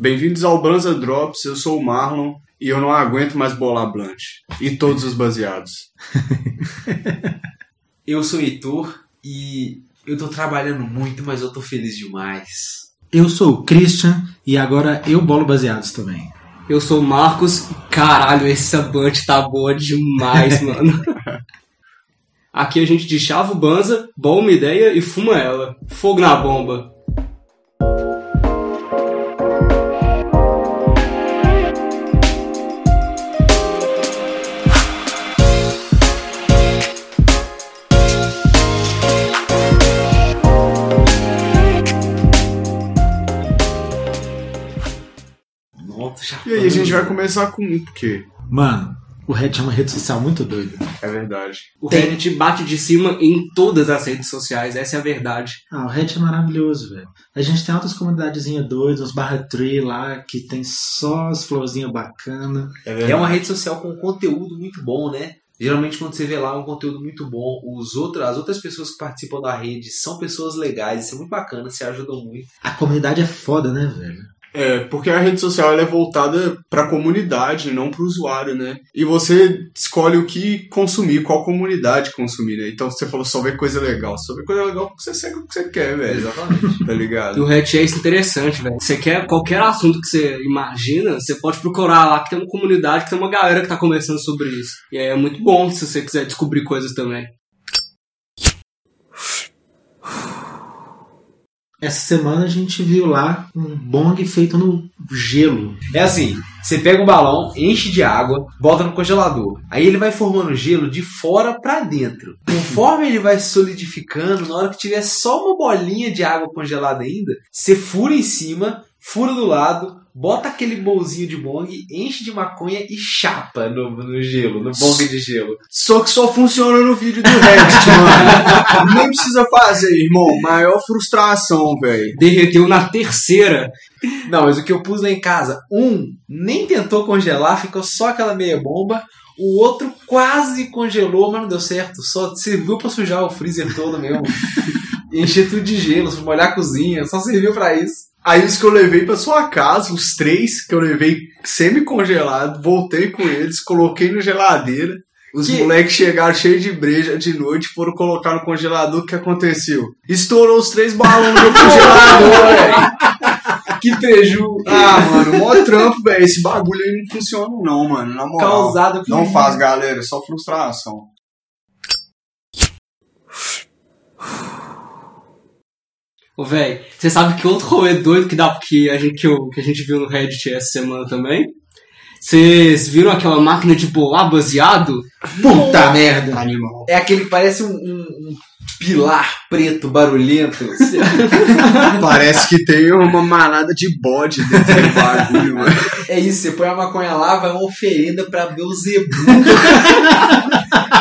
Bem-vindos ao Banza Drops, eu sou o Marlon e eu não aguento mais bolar blunt. E todos os baseados. Eu sou o Heitor e eu tô trabalhando muito, mas eu tô feliz demais. Eu sou o Christian e agora eu bolo baseados também. Eu sou o Marcos. Caralho, essa blunt tá boa demais, mano. Aqui a gente deschava o banza, bola uma ideia e fuma ela. Fogo na bomba. E aí a gente vai começar com o quê? Mano, o Reddit é uma rede social muito doida. É verdade. O Reddit bate de cima em todas as redes sociais, essa é a verdade. Ah, o Reddit é maravilhoso, velho. A gente tem outras comunidadezinhas doidas, uns barra tree lá, que tem só as florzinhas bacanas. É uma rede social com conteúdo muito bom, né? Geralmente quando você vê lá um conteúdo muito bom, os outros, as outras pessoas que participam da rede são pessoas legais, isso é muito bacana, se ajudam muito. A comunidade é foda, né, velho? É, porque a rede social ela é voltada pra comunidade, não pro usuário, né? E você escolhe o que consumir, qual comunidade consumir, né? Então você falou só ver coisa legal. Só ver coisa legal porque você segue o que você quer, velho. Exatamente. Tá E ligado? o Reddit é isso interessante, velho. Você quer qualquer assunto que você imagina, você pode procurar lá que tem uma comunidade, que tem uma galera que tá conversando sobre isso. E aí é muito bom se você quiser descobrir coisas também. Essa semana a gente viu lá um bong feito no gelo. É assim, você pega um balão, enche de água, bota no congelador. Aí ele vai formando gelo de fora pra dentro. Conforme ele vai solidificando, na hora que tiver só uma bolinha de água congelada ainda, você fura em cima, fura do lado, bota aquele bolzinho de bong, enche de maconha e chapa no, no gelo, no bong de gelo. Só que só funciona no vídeo do Reddit, mano. Nem precisa fazer, irmão. Maior frustração, velho. Derreteu na terceira. Não, mas o que eu pus lá em casa, um nem tentou congelar, ficou só aquela meia bomba. O outro quase congelou, mas não deu certo. Só serviu pra sujar o freezer todo mesmo. Encher tudo de gelo, molhar a cozinha, só serviu pra isso. Aí os que eu levei pra sua casa, os três que eu levei semi-congelado, voltei com eles, coloquei na geladeira. Os Que- moleques chegaram cheios de breja de noite, foram colocar no congelador. O que aconteceu? Estourou os três balões no congelador, velho. Que preju Ah, mano, mó trampo, velho. Esse bagulho aí não funciona, não, mano. Na moral. causado Não faz, galera. É só frustração. Ô, velho, você sabe que outro rolê doido que dá que a gente, que, eu- que a gente viu no Reddit essa semana também? Vocês viram aquela máquina de bolar baseado? Puta merda! Animal. É aquele que parece um, um- um pilar preto barulhento. Parece que tem uma manada de bode dentro do bagulho, mano. É isso, você põe a maconha lá, vai uma oferenda pra Beuzebu.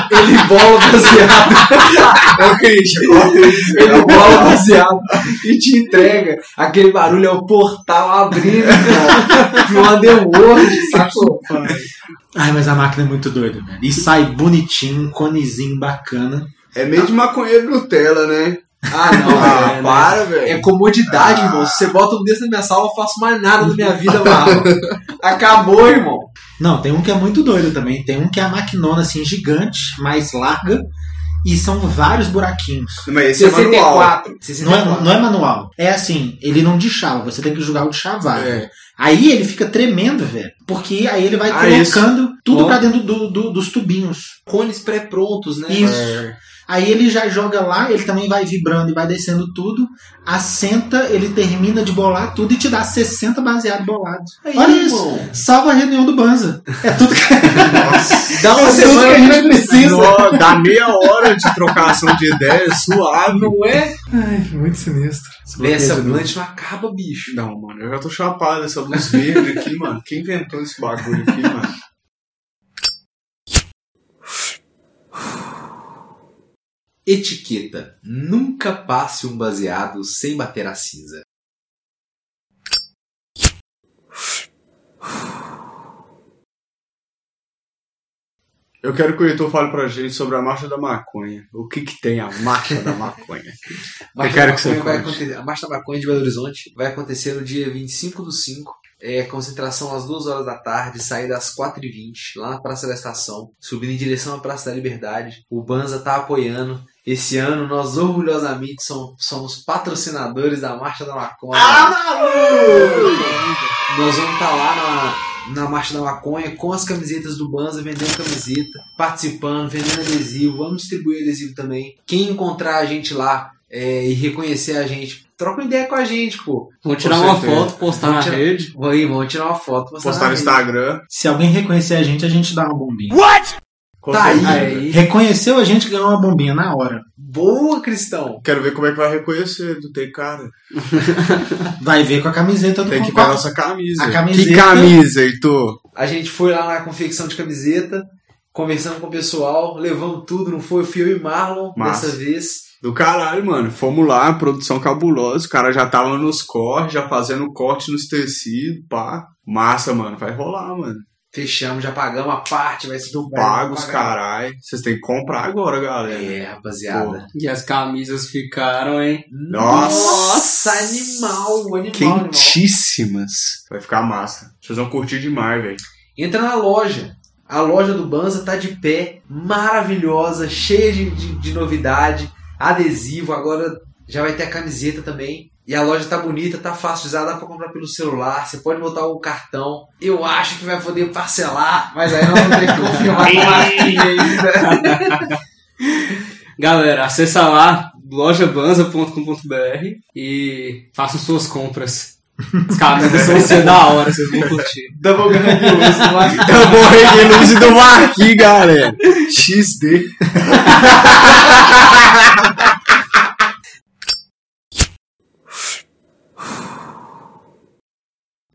Ele bola baseado. É o Christian, isso. Ele bola baseado e te entrega. Aquele barulho é o portal abrindo, cara. De um underworld, sacou? Ai, mas a máquina é muito doida, velho. E sai bonitinho, um conezinho bacana. É meio de maconheiro Nutella, né? Ah, não, Ah, é, né? para, velho. É comodidade, irmão. Se você bota um desse na minha sala, eu faço mais nada da minha vida, mano. Acabou, irmão. Não, tem um que é muito doido também. Tem um que é a maquinona assim, gigante, mais larga. E são vários buraquinhos. Mas esse é manual. 64. Não é, não é manual. É assim, ele não deschava, você tem que jogar o de chavar. É. Aí ele fica tremendo, velho. Porque aí ele vai Ah, colocando tudo Ó. pra dentro do, do- dos tubinhos. Cones pré-prontos, né? Isso. É. Aí ele já joga lá, ele também vai vibrando e vai descendo tudo. Assenta, ele termina de bolar tudo e te dá 60 baseados bolados. Aí, Olha isso. Salva a reunião do Banza. É tudo que, Dá uma é semana que a gente precisa. Nó, dá meia hora de trocação de ideias, suave. Não é? Ai, muito sinistro. Essa blunt não acaba, bicho. Não, mano, eu já tô chapado essa luz verde aqui, mano. Quem inventou esse bagulho aqui, mano? Etiqueta. Nunca passe um baseado sem bater a cinza. Eu quero que o Heitor fale pra gente sobre a marcha da maconha. O que que tem a marcha da maconha? Marcha quero da que você conte. A Marcha da Maconha de Belo Horizonte vai acontecer no dia 25 do 5. É, concentração às 2 horas da tarde, saída às 4h20, lá na Praça da Estação, subindo em direção à Praça da Liberdade. O Banza tá apoiando. Esse ano nós orgulhosamente somos, somos patrocinadores da Marcha da Maconha. Nós vamos estar lá na, na Marcha da Maconha com as camisetas do Banza, vendendo camiseta, participando, vendendo adesivo. Vamos distribuir adesivo também. Quem encontrar a gente lá é, e reconhecer a gente, troca uma ideia com a gente, pô. Vamos tirar uma foto, postar Vamos na tirar- rede. Vamos aí, vamos tirar uma foto. postar Postar no rede. Instagram. Se alguém reconhecer a gente, a gente dá uma bombinha. Com Tá aí. aí. Reconheceu a gente, ganhou uma bombinha na hora. Boa, Cristão. Quero ver como é que vai reconhecer do Tem Cara. Vai ver com a camiseta do Tem que ver com a nossa camisa. A camiseta- Que camisa, Heitor? A gente foi lá na confecção de camiseta, conversando com o pessoal, levamos tudo, não foi? Fui eu e Marlon Massa. dessa vez. Do caralho, mano. Fomos lá, produção cabulosa. O cara já tava nos cortes, já fazendo corte nos tecidos, pá. Massa, mano. Vai rolar, mano. Fechamos, já pagamos a parte, vai ser Do pagos, pagar. caralho. Vocês têm que comprar agora, galera. É, rapaziada. E as camisas ficaram, hein? Nossa! animal, animal, animal. Quentíssimas. Vai ficar massa. Vocês vão curtir demais, velho. Entra na loja. A loja do Banza tá de pé, maravilhosa, cheia de, de, de novidade, adesivo, agora já vai ter a camiseta também. E a loja tá bonita, tá fácil de usar, dá pra comprar pelo celular, você pode botar o cartão. Eu acho que vai poder parcelar, mas aí nós vamos ter que confirmar com a marquinha ainda. Galera, acessa lá lojabanza.com.br e façam suas compras. As camisas vão ser da hora, vocês vão curtir. Double grandioso, mas... Eu vou reguiluze do Marquinhos, galera. XD.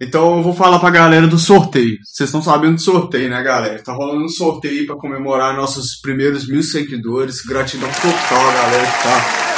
Então eu vou falar pra galera do sorteio. Vocês estão sabendo do sorteio, né, galera? Tá rolando um sorteio aí pra comemorar nossos primeiros mil seguidores. Gratidão total, galera que tá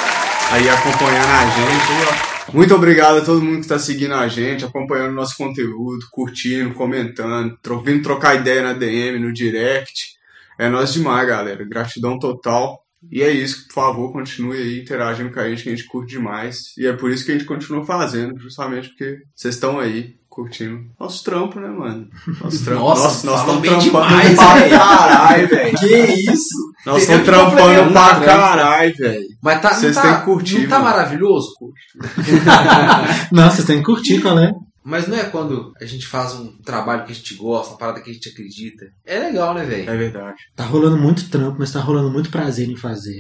aí acompanhando a gente. Muito obrigado a todo mundo que tá seguindo a gente, acompanhando nosso conteúdo, curtindo, comentando, vindo trocar ideia na DM, no direct. É nós demais, galera. Gratidão total. E é isso, por favor, continue aí interagindo com a gente, que a gente curte demais. E é por isso que a gente continua fazendo, justamente porque vocês estão aí curtindo nosso trampo, né, mano? Nosso trampo. Nossa, nós estamos trampando demais, pra caralho, velho. Que isso? Nós estamos trampando pra né? caralho, velho. Mas tá, não Vocês tá, têm que curtir, não tá mano. maravilhoso? Não, vocês têm que curtir, qual é? Mas não é quando a gente faz um trabalho que a gente gosta, uma parada que a gente acredita. É legal, né, velho? É verdade. Tá rolando muito trampo, mas tá rolando muito prazer em fazer.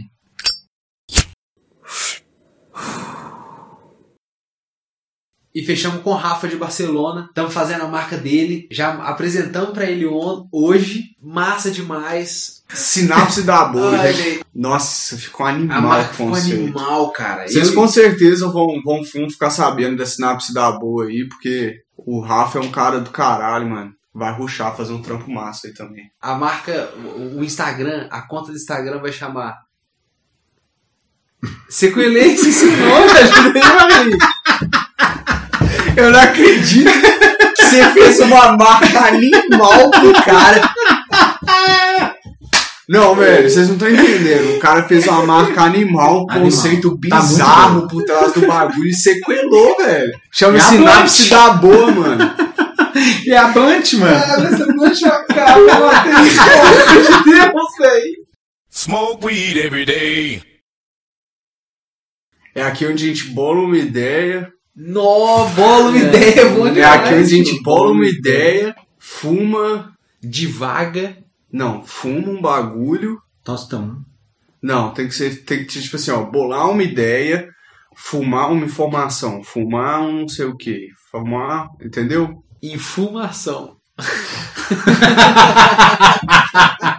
E fechamos com o Rafa de Barcelona. Estamos fazendo a marca dele. Já apresentamos pra ele hoje. Massa demais. Sinapse da boa, Ai, Nossa, ficou a animal marca o ficou conceito. animal, cara. Vocês Eu- com certeza vão, vão, ficar sabendo da sinapse da boa aí, porque o Rafa é um cara do caralho, mano. Vai ruxar, fazer um trampo massa aí também. A marca, o Instagram, a conta do Instagram vai chamar. Sequelense esse nome, velho. Eu não acredito que você fez uma marca animal pro cara. Não, velho, vocês não estão entendendo. O cara fez uma marca animal, um Animal. conceito Tá bizarro por trás do bagulho e sequelou, velho. Chama É a sinapse da boa, mano. E a Blunt, mano? Essa não é chocada, Matheus. Pelo amor de Deus, velho. Smoke weed every day. É aqui onde a gente bola uma ideia. Nó, bola uma ideia, bom É demais. aqui onde a gente bola uma ideia, fuma. Devaga. Não, fuma um bagulho. Tostão. Não, tem que ser, tem que ser tipo assim, ó, bolar uma ideia, fumar uma informação, fumar um não sei o que, fumar, entendeu? Infumação.